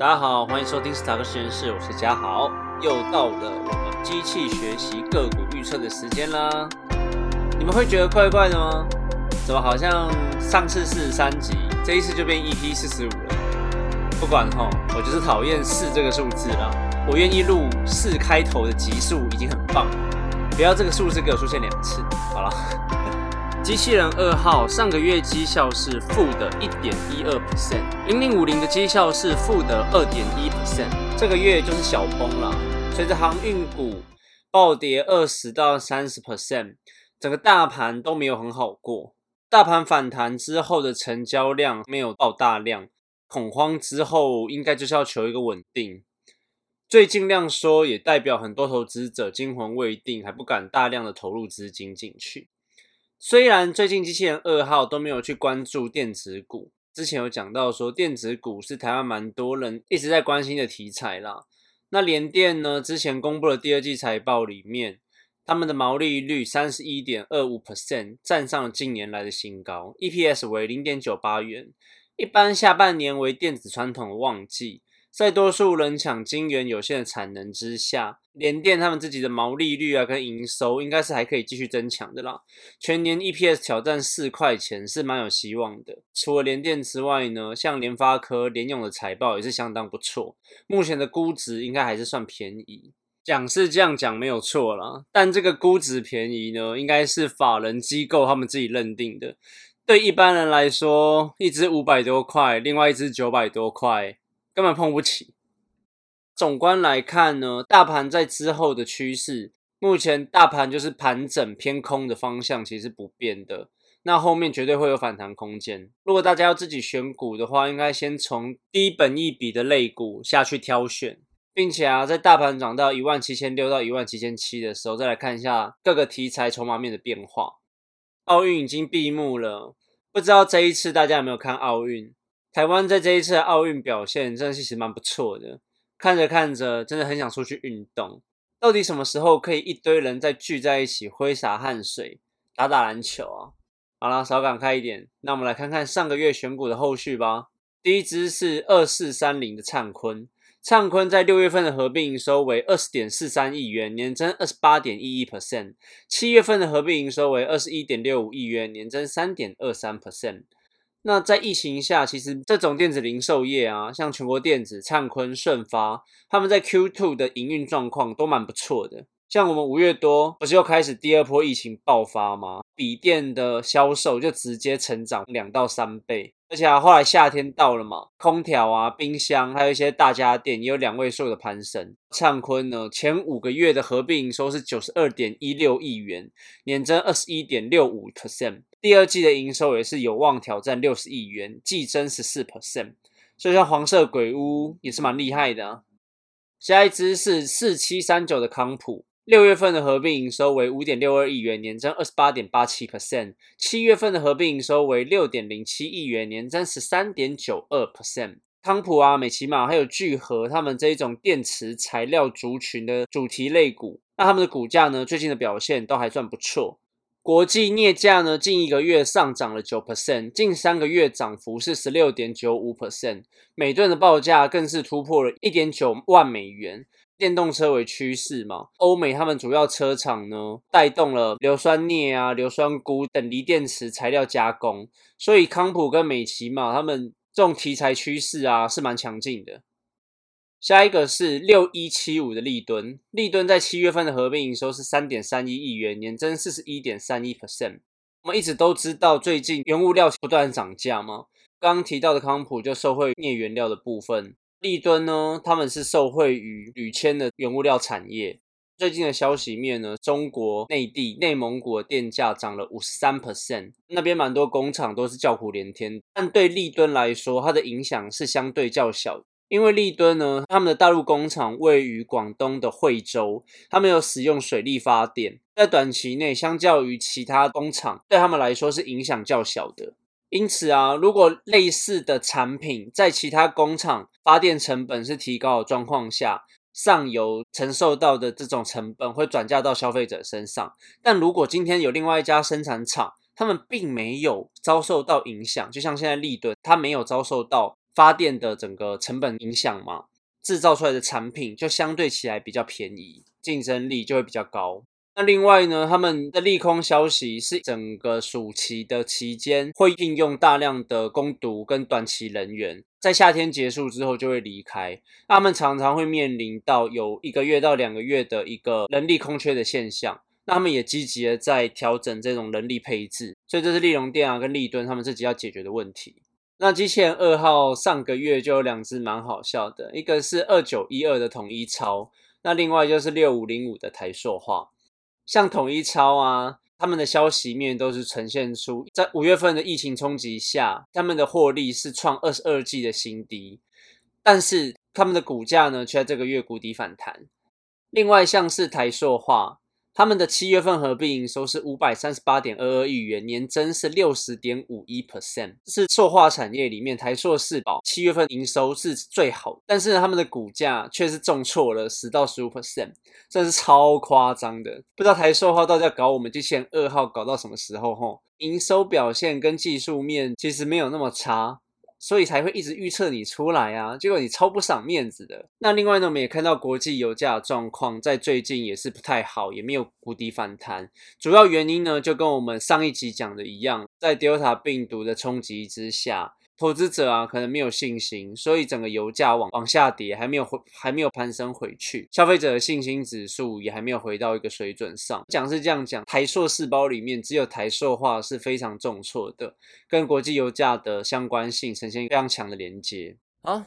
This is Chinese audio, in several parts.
大家好，欢迎收听斯塔克实验室，我是嘉豪，又到了我们机器学习个股预测的时间啦。你们会觉得怪怪的吗？怎么好像上次四十三集，这一次就变 EP 四十五了？不管哈，我就是讨厌四这个数字啦。我愿意录四开头的集数已经很棒，不要这个数字给我出现两次。好了。机器人二号上个月绩效是负的一点一二 percent，零零五零的绩效是负的二点一 percent，这个月就是小崩了。随着航运股暴跌二十到三十 percent，整个大盘都没有很好过。大盘反弹之后的成交量没有爆大量，恐慌之后应该就是要求一个稳定。最近量缩也代表很多投资者惊魂未定，还不敢大量的投入资金进去。虽然最近机器人二号都没有去关注电子股，之前有讲到说电子股是台湾蛮多人一直在关心的题材啦。那联电呢，之前公布了第二季财报里面，他们的毛利率三十一点二五 percent，站上了近年来的新高，EPS 为零点九八元。一般下半年为电子传统的旺季。在多数人抢晶圆有限的产能之下，联电他们自己的毛利率啊跟营收应该是还可以继续增强的啦。全年 EPS 挑战四块钱是蛮有希望的。除了联电之外呢，像联发科、联咏的财报也是相当不错。目前的估值应该还是算便宜，讲是这样讲没有错啦。但这个估值便宜呢，应该是法人机构他们自己认定的。对一般人来说，一只五百多块，另外一只九百多块。根本碰不起。总观来看呢，大盘在之后的趋势，目前大盘就是盘整偏空的方向，其实不变的。那后面绝对会有反弹空间。如果大家要自己选股的话，应该先从低本益比的类股下去挑选，并且啊，在大盘涨到一万七千六到一万七千七的时候，再来看一下各个题材筹码面的变化。奥运已经闭幕了，不知道这一次大家有没有看奥运？台湾在这一次的奥运表现真的是其实蛮不错的，看着看着真的很想出去运动。到底什么时候可以一堆人再聚在一起挥洒汗水、打打篮球啊？好了，少感慨一点，那我们来看看上个月选股的后续吧。第一支是二四三零的灿坤，灿坤在六月份的合并营收为二十点四三亿元，年增二十八点一一 percent；七月份的合并营收为二十一点六五亿元，年增三点二三 percent。那在疫情下，其实这种电子零售业啊，像全国电子、灿坤、顺发，他们在 Q2 的营运状况都蛮不错的。像我们五月多不是又开始第二波疫情爆发吗？笔电的销售就直接成长两到三倍，而且啊，后来夏天到了嘛，空调啊、冰箱，还有一些大家电也有两位数的攀升。灿坤呢，前五个月的合并营收是九十二点一六亿元，年增二十一点六五 percent。第二季的营收也是有望挑战六十亿元，季增十四 percent。所以像黄色鬼屋也是蛮厉害的。下一支是四七三九的康普。六月份的合并营收为五点六二亿元，年增二十八点八七 percent。七月份的合并营收为六点零七亿元，年增十三点九二 percent。康普啊、美奇玛还有聚合，他们这一种电池材料族群的主题类股，那他们的股价呢，最近的表现都还算不错。国际镍价呢，近一个月上涨了九 percent，近三个月涨幅是十六点九五 percent。每吨的报价更是突破了一点九万美元。电动车为趋势嘛，欧美他们主要车厂呢带动了硫酸镍啊、硫酸钴等锂电池材料加工，所以康普跟美奇嘛他们这种题材趋势啊是蛮强劲的。下一个是六一七五的利敦，利敦在七月份的合并营收是三点三一亿元，年增四十一点三一 percent。我们一直都知道最近原物料不断涨价吗？刚刚提到的康普就受惠镍原料的部分。利敦呢，他们是受惠于铝铅的原物料产业。最近的消息面呢，中国内地、内蒙古的电价涨了五十三 percent，那边蛮多工厂都是叫苦连天。但对利敦来说，它的影响是相对较小，因为利敦呢，他们的大陆工厂位于广东的惠州，他们有使用水力发电，在短期内，相较于其他工厂，对他们来说是影响较小的。因此啊，如果类似的产品在其他工厂发电成本是提高的状况下，上游承受到的这种成本会转嫁到消费者身上。但如果今天有另外一家生产厂，他们并没有遭受到影响，就像现在利顿，它没有遭受到发电的整个成本影响嘛，制造出来的产品就相对起来比较便宜，竞争力就会比较高。那另外呢，他们的利空消息是整个暑期的期间会应用大量的攻读跟短期人员，在夏天结束之后就会离开。他们常常会面临到有一个月到两个月的一个人力空缺的现象。那他们也积极的在调整这种人力配置，所以这是利隆电啊跟利敦他们自己要解决的问题。那机器人二号上个月就有两只蛮好笑的，一个是二九一二的统一超，那另外就是六五零五的台塑化。像统一超啊，他们的消息面都是呈现出在五月份的疫情冲击下，他们的获利是创二十二季的新低，但是他们的股价呢却在这个月谷底反弹。另外像是台塑化。他们的七月份合并营收是五百三十八点二二亿元，年增是六十点五一 percent，是塑化产业里面台塑四宝七月份营收是最好，但是他们的股价却是重挫了十到十五 percent，真是超夸张的。不知道台塑号到底要搞我们机器人二号搞到什么时候？吼，营收表现跟技术面其实没有那么差。所以才会一直预测你出来啊，结果你超不赏面子的。那另外呢，我们也看到国际油价状况在最近也是不太好，也没有谷底反弹。主要原因呢，就跟我们上一集讲的一样，在 Delta 病毒的冲击之下。投资者啊，可能没有信心，所以整个油价往往下跌，还没有回，还没有攀升回去。消费者的信心指数也还没有回到一个水准上。讲是这样讲，台塑四包里面只有台塑化是非常重挫的，跟国际油价的相关性呈现非常强的连接。好，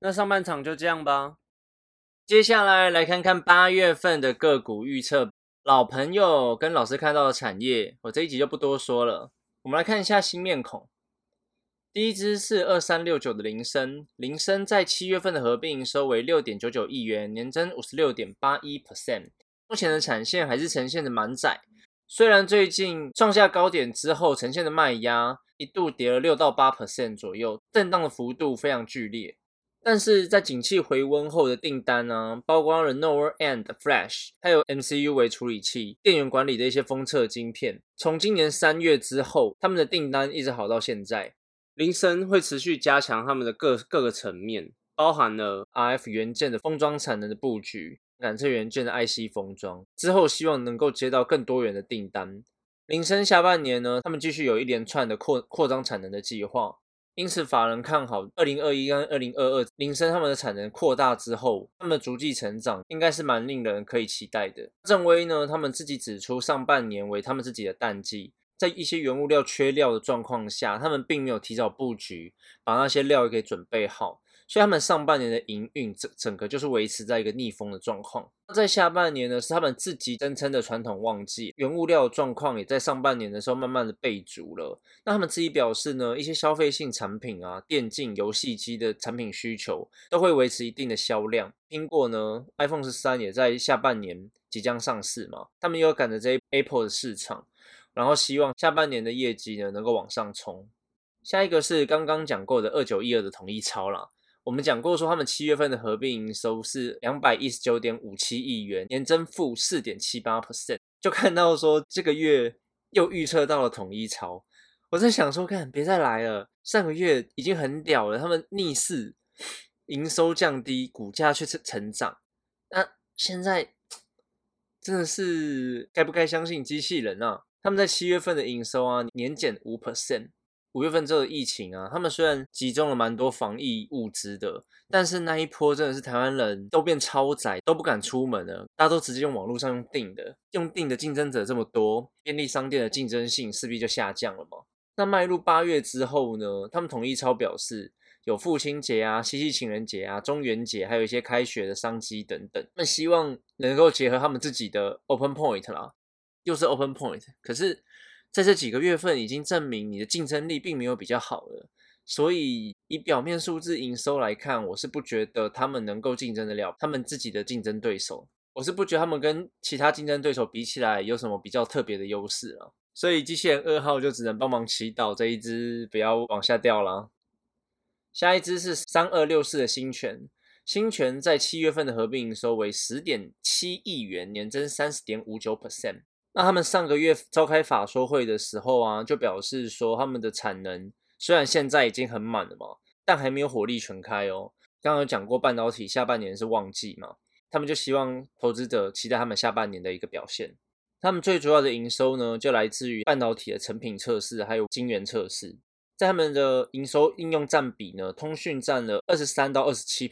那上半场就这样吧。接下来来看看八月份的个股预测。老朋友跟老师看到的产业，我这一集就不多说了。我们来看一下新面孔。第一支是二三六九的铃声，铃声在七月份的合并营收为六点九九亿元，年增五十六点八一 percent。目前的产线还是呈现的满窄，虽然最近创下高点之后呈现的卖压一度跌了六到八 percent 左右，震荡的幅度非常剧烈，但是在景气回温后的订单呢，包括了 Lower End Flash，还有 MCU 为处理器、电源管理的一些封测晶片，从今年三月之后，他们的订单一直好到现在。铃声会持续加强他们的各各个层面，包含了 RF 元件的封装产能的布局，感测元件的 IC 封装之后，希望能够接到更多元的订单。铃声下半年呢，他们继续有一连串的扩扩张产能的计划，因此法人看好二零二一跟二零二二铃声他们的产能扩大之后，他们的逐季成长应该是蛮令人可以期待的。正威呢，他们自己指出上半年为他们自己的淡季。在一些原物料缺料的状况下，他们并没有提早布局，把那些料也给准备好，所以他们上半年的营运整整个就是维持在一个逆风的状况。那在下半年呢，是他们自己声称的传统旺季，原物料状况也在上半年的时候慢慢的备足了。那他们自己表示呢，一些消费性产品啊，电竞游戏机的产品需求都会维持一定的销量。苹果呢，iPhone 十三也在下半年即将上市嘛，他们又赶着这 Apple 的市场。然后希望下半年的业绩呢能够往上冲。下一个是刚刚讲过的二九一二的统一超啦。我们讲过说他们七月份的合并营收是两百一十九点五七亿元，年增负四点七八 percent。就看到说这个月又预测到了统一超，我在想说，看别再来了。上个月已经很屌了，他们逆势营收降低，股价却是成长。那现在真的是该不该相信机器人啊？他们在七月份的营收啊，年减五 percent。五月份这个疫情啊，他们虽然集中了蛮多防疫物资的，但是那一波真的是台湾人都变超宅，都不敢出门了，大家都直接用网络上用订的，用订的竞争者这么多，便利商店的竞争性势必就下降了嘛。那迈入八月之后呢，他们统一超表示，有父亲节啊、七夕情人节啊、中元节，还有一些开学的商机等等，那希望能够结合他们自己的 open point 啦。又是 open point，可是在这几个月份已经证明你的竞争力并没有比较好了，所以以表面数字营收来看，我是不觉得他们能够竞争得了他们自己的竞争对手，我是不觉得他们跟其他竞争对手比起来有什么比较特别的优势了，所以机器人二号就只能帮忙祈祷这一只不要往下掉了。下一只是三二六四的新泉，新泉在七月份的合并营收为十点七亿元，年增三十点五九 percent。那他们上个月召开法说会的时候啊，就表示说他们的产能虽然现在已经很满了嘛，但还没有火力全开哦。刚刚有讲过，半导体下半年是旺季嘛，他们就希望投资者期待他们下半年的一个表现。他们最主要的营收呢，就来自于半导体的成品测试，还有晶圆测试。在他们的营收应用占比呢，通讯占了二十三到二十七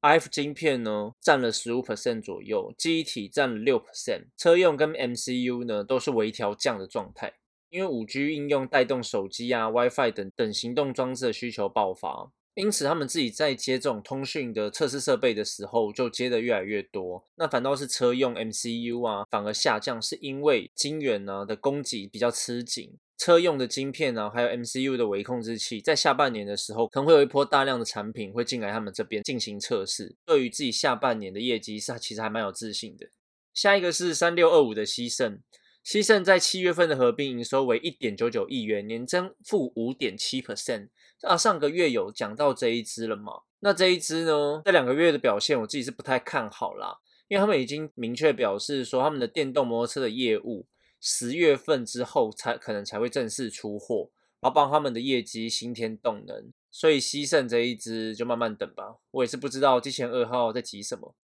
i f 晶片呢占了十五 percent 左右，记忆体占了六 percent，车用跟 MCU 呢都是微调降的状态。因为五 G 应用带动手机啊、WiFi 等等行动装置的需求爆发，因此他们自己在接这种通讯的测试设备的时候，就接的越来越多。那反倒是车用 MCU 啊，反而下降，是因为晶圆呢的供给比较吃紧。车用的晶片呢，还有 MCU 的微控制器，在下半年的时候，可能会有一波大量的产品会进来他们这边进行测试。对于自己下半年的业绩，是其实还蛮有自信的。下一个是三六二五的西盛，西盛在七月份的合并营收为一点九九亿元，年增负五点七 percent。啊，上个月有讲到这一支了吗？那这一支呢，这两个月的表现，我自己是不太看好啦，因为他们已经明确表示说，他们的电动摩托车的业务。十月份之后才可能才会正式出货，然后帮他们的业绩新添动能，所以西盛这一支就慢慢等吧。我也是不知道机器人二号在急什么。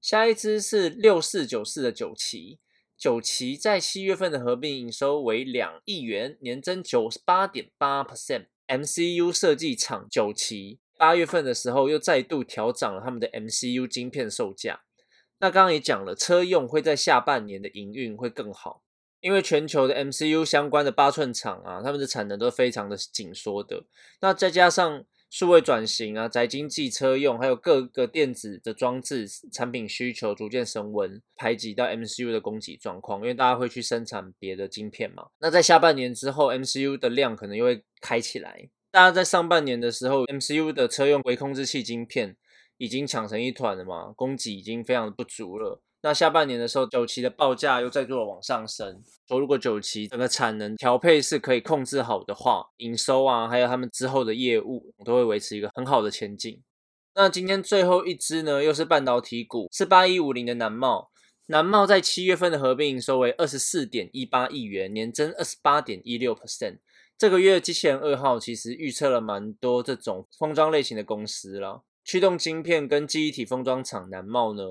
下一支是六四九四的九旗，九旗在七月份的合并营收为两亿元，年增九十八点八 percent。MCU 设计厂九旗八月份的时候又再度调涨了他们的 MCU 晶片售价。那刚刚也讲了，车用会在下半年的营运会更好，因为全球的 MCU 相关的八寸厂啊，他们的产能都非常的紧缩的。那再加上数位转型啊、宅经济、车用，还有各个电子的装置产品需求逐渐升温，排挤到 MCU 的供给状况，因为大家会去生产别的晶片嘛。那在下半年之后，MCU 的量可能又会开起来。大家在上半年的时候，MCU 的车用微控制器晶片。已经抢成一团了嘛，供给已经非常的不足了。那下半年的时候，九旗的报价又再度的往上升。说如果九旗整个产能调配是可以控制好的话，营收啊，还有他们之后的业务都会维持一个很好的前景。那今天最后一支呢，又是半导体股，是八一五零的南茂。南茂在七月份的合并营收为二十四点一八亿元，年增二十八点一六 percent。这个月机器人二号其实预测了蛮多这种封装类型的公司了。驱动晶片跟记忆体封装厂南茂呢，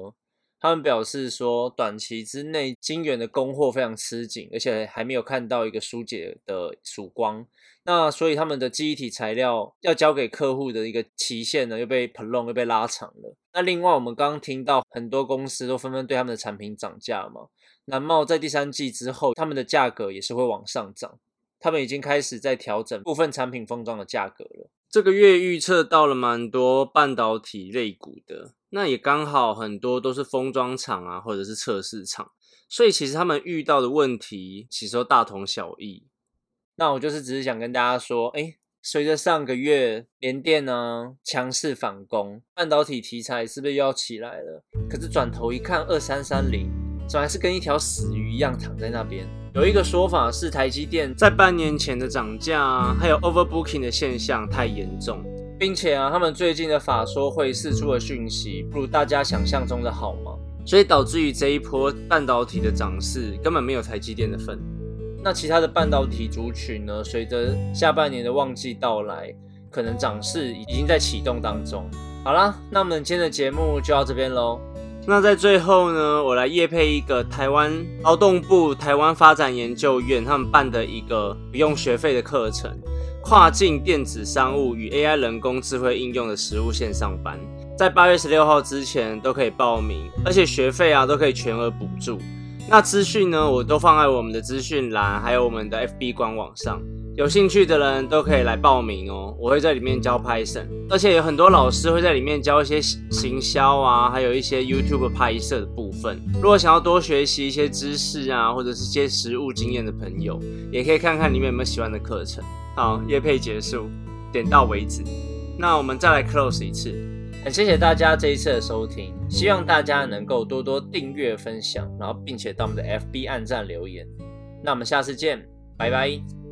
他们表示说，短期之内晶圆的供货非常吃紧，而且还没有看到一个疏解的曙光。那所以他们的记忆体材料要交给客户的一个期限呢，又被 prolong 又被拉长了。那另外我们刚刚听到很多公司都纷纷对他们的产品涨价嘛，南茂在第三季之后，他们的价格也是会往上涨，他们已经开始在调整部分产品封装的价格了。这个月预测到了蛮多半导体类股的，那也刚好很多都是封装厂啊，或者是测试厂，所以其实他们遇到的问题其实都大同小异。那我就是只是想跟大家说，哎，随着上个月联电呢强势反攻，半导体题材是不是又要起来了？可是转头一看，二三三零。总还是跟一条死鱼一样躺在那边。有一个说法是，台积电在半年前的涨价啊，还有 overbooking 的现象太严重，并且啊，他们最近的法说会释出的讯息不如大家想象中的好吗？所以导致于这一波半导体的涨势根本没有台积电的份。那其他的半导体族群呢？随着下半年的旺季到来，可能涨势已经在启动当中。好啦，那我们今天的节目就到这边喽。那在最后呢，我来夜配一个台湾劳动部台湾发展研究院他们办的一个不用学费的课程——跨境电子商务与 AI 人工智慧应用的实务线上班，在八月十六号之前都可以报名，而且学费啊都可以全额补助。那资讯呢，我都放在我们的资讯栏，还有我们的 FB 官网上。有兴趣的人都可以来报名哦，我会在里面教 Python，而且有很多老师会在里面教一些行销啊，还有一些 YouTube 拍摄的部分。如果想要多学习一些知识啊，或者是些实务经验的朋友，也可以看看里面有没有喜欢的课程。好，夜配结束，点到为止。那我们再来 close 一次，很谢谢大家这一次的收听，希望大家能够多多订阅、分享，然后并且到我们的 FB 按赞留言。那我们下次见，拜拜。